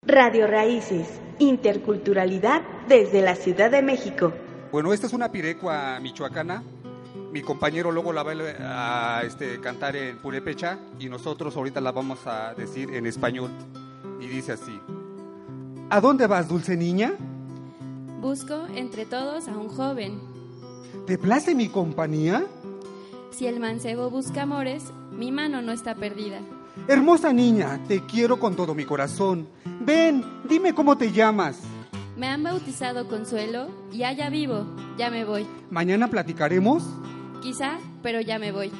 Radio Raíces, interculturalidad desde la Ciudad de México. Bueno, esta es una pirecua michoacana. Mi compañero luego la va a este, cantar en purépecha y nosotros ahorita la vamos a decir en español. Y dice así. ¿A dónde vas, dulce niña? Busco entre todos a un joven. ¿Te place mi compañía? Si el mancebo busca amores, mi mano no está perdida. Hermosa niña, te quiero con todo mi corazón. Ven, dime cómo te llamas. Me han bautizado Consuelo y allá vivo, ya me voy. ¿Mañana platicaremos? Quizá, pero ya me voy.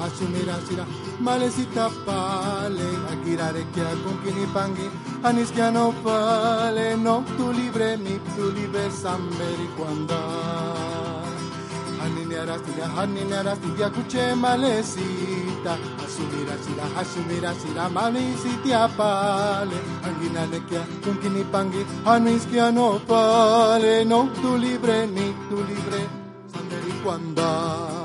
Aminara sira malecita Asumira asumira pale Akirare kia con kini pangi. Anis kia no pale No tu libre mi tu libre samberi cuanda Haninara sira haninara sira kuche malecita. Asumira chira asumira chira Malecita pale Anginare kia con kini pangi. Anis kia no pale No tu libre ni tu libre samberi cuanda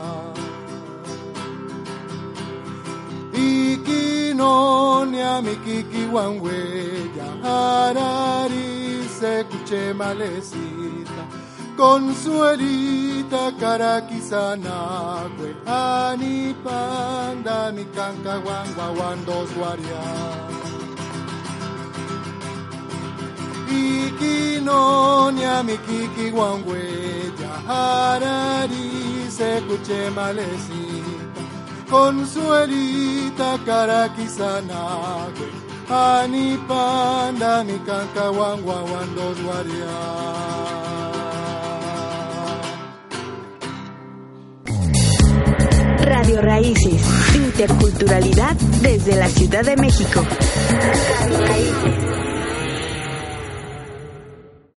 Ikinonia mikiki wangweya harari se kuche malecita Consuelita kwe ani panda mi wangwa wandos waria Ikinonia mikiki wangweya harari se kuche malecita Consuelita karakisana kwe ani panda mi wangwa wandos waria Radio Raíces, interculturalidad desde la Ciudad de México. Radio Raíces.